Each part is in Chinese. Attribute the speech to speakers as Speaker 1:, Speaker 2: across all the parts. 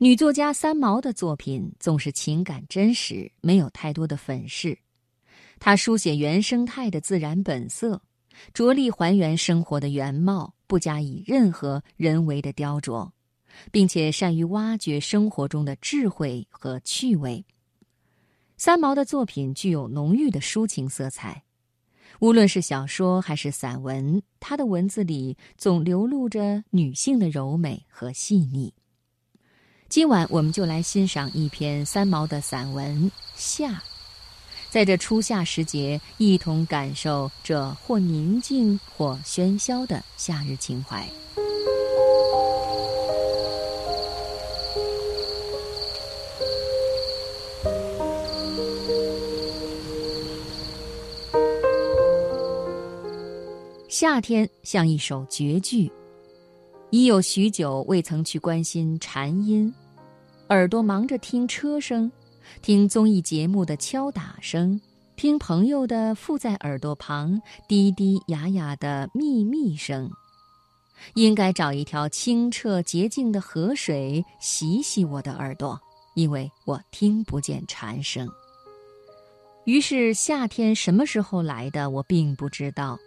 Speaker 1: 女作家三毛的作品总是情感真实，没有太多的粉饰。她书写原生态的自然本色，着力还原生活的原貌，不加以任何人为的雕琢，并且善于挖掘生活中的智慧和趣味。三毛的作品具有浓郁的抒情色彩，无论是小说还是散文，她的文字里总流露着女性的柔美和细腻。今晚我们就来欣赏一篇三毛的散文《夏》，在这初夏时节，一同感受这或宁静或喧嚣的夏日情怀。夏天像一首绝句。已有许久未曾去关心蝉音，耳朵忙着听车声，听综艺节目的敲打声，听朋友的附在耳朵旁滴滴哑哑的密密声。应该找一条清澈洁净的河水洗洗我的耳朵，因为我听不见蝉声。于是夏天什么时候来的，我并不知道。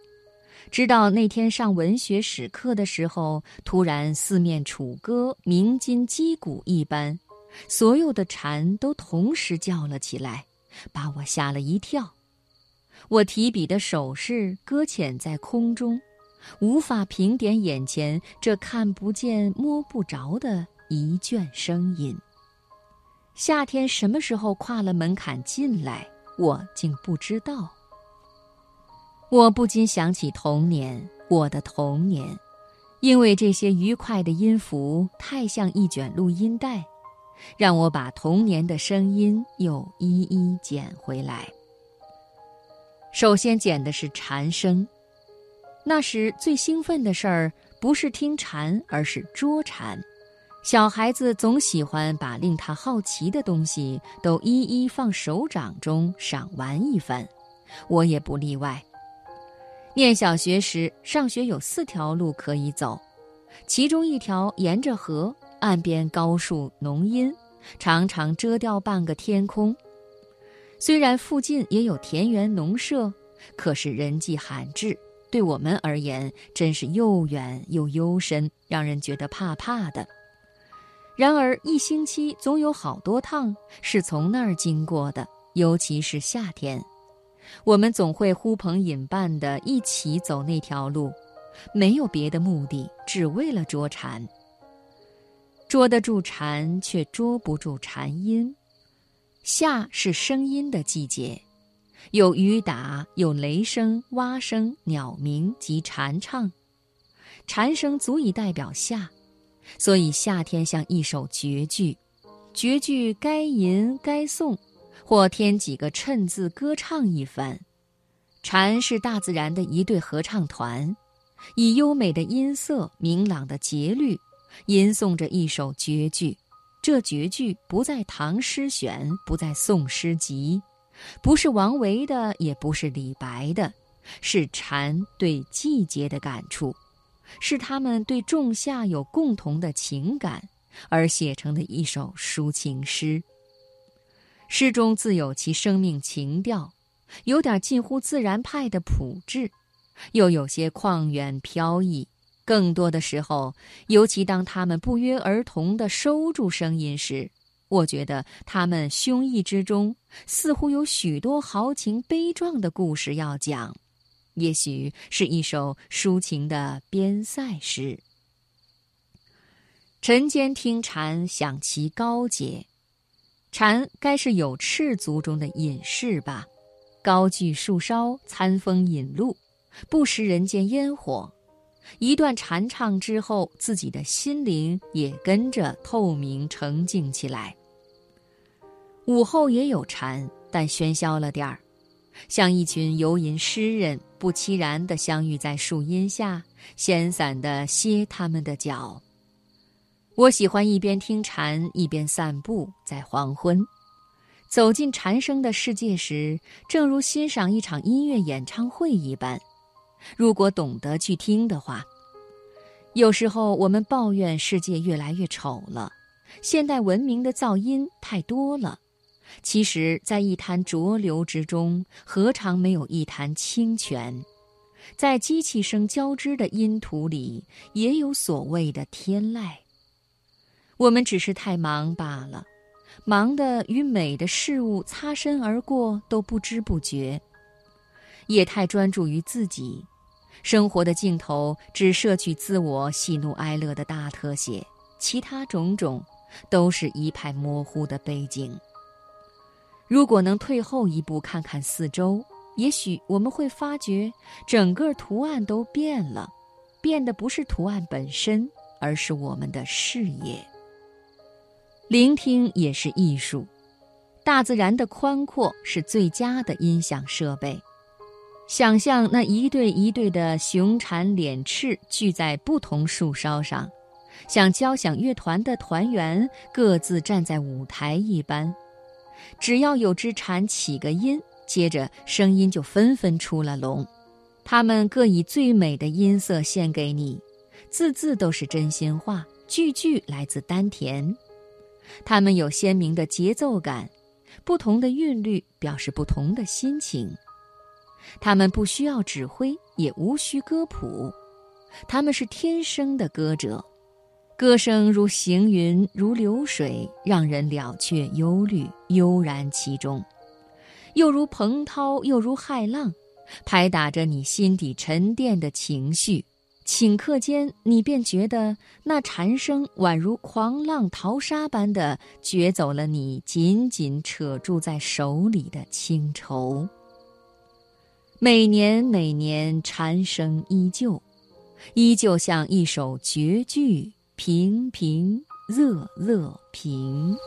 Speaker 1: 直到那天上文学史课的时候，突然四面楚歌，鸣金击鼓一般，所有的蝉都同时叫了起来，把我吓了一跳。我提笔的手势搁浅在空中，无法评点眼前这看不见摸不着的一卷声音。夏天什么时候跨了门槛进来，我竟不知道。我不禁想起童年，我的童年，因为这些愉快的音符太像一卷录音带，让我把童年的声音又一一捡回来。首先捡的是蝉声，那时最兴奋的事儿不是听蝉，而是捉蝉。小孩子总喜欢把令他好奇的东西都一一放手掌中赏玩一番，我也不例外。念小学时，上学有四条路可以走，其中一条沿着河，岸边高树浓荫，常常遮掉半个天空。虽然附近也有田园农舍，可是人迹罕至，对我们而言真是又远又幽深，让人觉得怕怕的。然而一星期总有好多趟是从那儿经过的，尤其是夏天。我们总会呼朋引伴的一起走那条路，没有别的目的，只为了捉蝉。捉得住蝉，却捉不住蝉音。夏是声音的季节，有雨打，有雷声、蛙声、鸟鸣及蝉唱，蝉声足以代表夏，所以夏天像一首绝句，绝句该吟该诵。或添几个衬字，歌唱一番。蝉是大自然的一对合唱团，以优美的音色、明朗的节律，吟诵着一首绝句。这绝句不在唐诗选，不在宋诗集，不是王维的，也不是李白的，是蝉对季节的感触，是他们对仲夏有共同的情感而写成的一首抒情诗。诗中自有其生命情调，有点近乎自然派的朴质，又有些旷远飘逸。更多的时候，尤其当他们不约而同地收住声音时，我觉得他们胸臆之中似乎有许多豪情悲壮的故事要讲，也许是一首抒情的边塞诗。晨间听蝉，想其高洁。蝉该是有翅族中的隐士吧，高踞树梢，餐风饮露，不食人间烟火。一段蝉唱之后，自己的心灵也跟着透明澄净起来。午后也有蝉，但喧嚣了点儿，像一群游吟诗人，不期然地相遇在树荫下，闲散地歇他们的脚。我喜欢一边听蝉一边散步，在黄昏，走进蝉声的世界时，正如欣赏一场音乐演唱会一般。如果懂得去听的话，有时候我们抱怨世界越来越丑了，现代文明的噪音太多了。其实，在一潭浊流之中，何尝没有一潭清泉？在机器声交织的音图里，也有所谓的天籁。我们只是太忙罢了，忙得与美的事物擦身而过都不知不觉，也太专注于自己。生活的镜头只摄取自我喜怒哀乐的大特写，其他种种都是一派模糊的背景。如果能退后一步看看四周，也许我们会发觉整个图案都变了，变的不是图案本身，而是我们的视野。聆听也是艺术，大自然的宽阔是最佳的音响设备。想象那一对一对的雄蝉敛翅聚在不同树梢上，像交响乐团的团员各自站在舞台一般。只要有只蝉起个音，接着声音就纷纷出了笼。它们各以最美的音色献给你，字字都是真心话，句句来自丹田。它们有鲜明的节奏感，不同的韵律表示不同的心情。它们不需要指挥，也无需歌谱，他们是天生的歌者，歌声如行云，如流水，让人了却忧虑，悠然其中；又如澎涛，又如骇浪，拍打着你心底沉淀的情绪。顷刻间，你便觉得那蝉声宛如狂浪淘沙般的掘走了你紧紧扯住在手里的清愁。每年每年，蝉声依旧，依旧像一首绝句，平平仄仄平。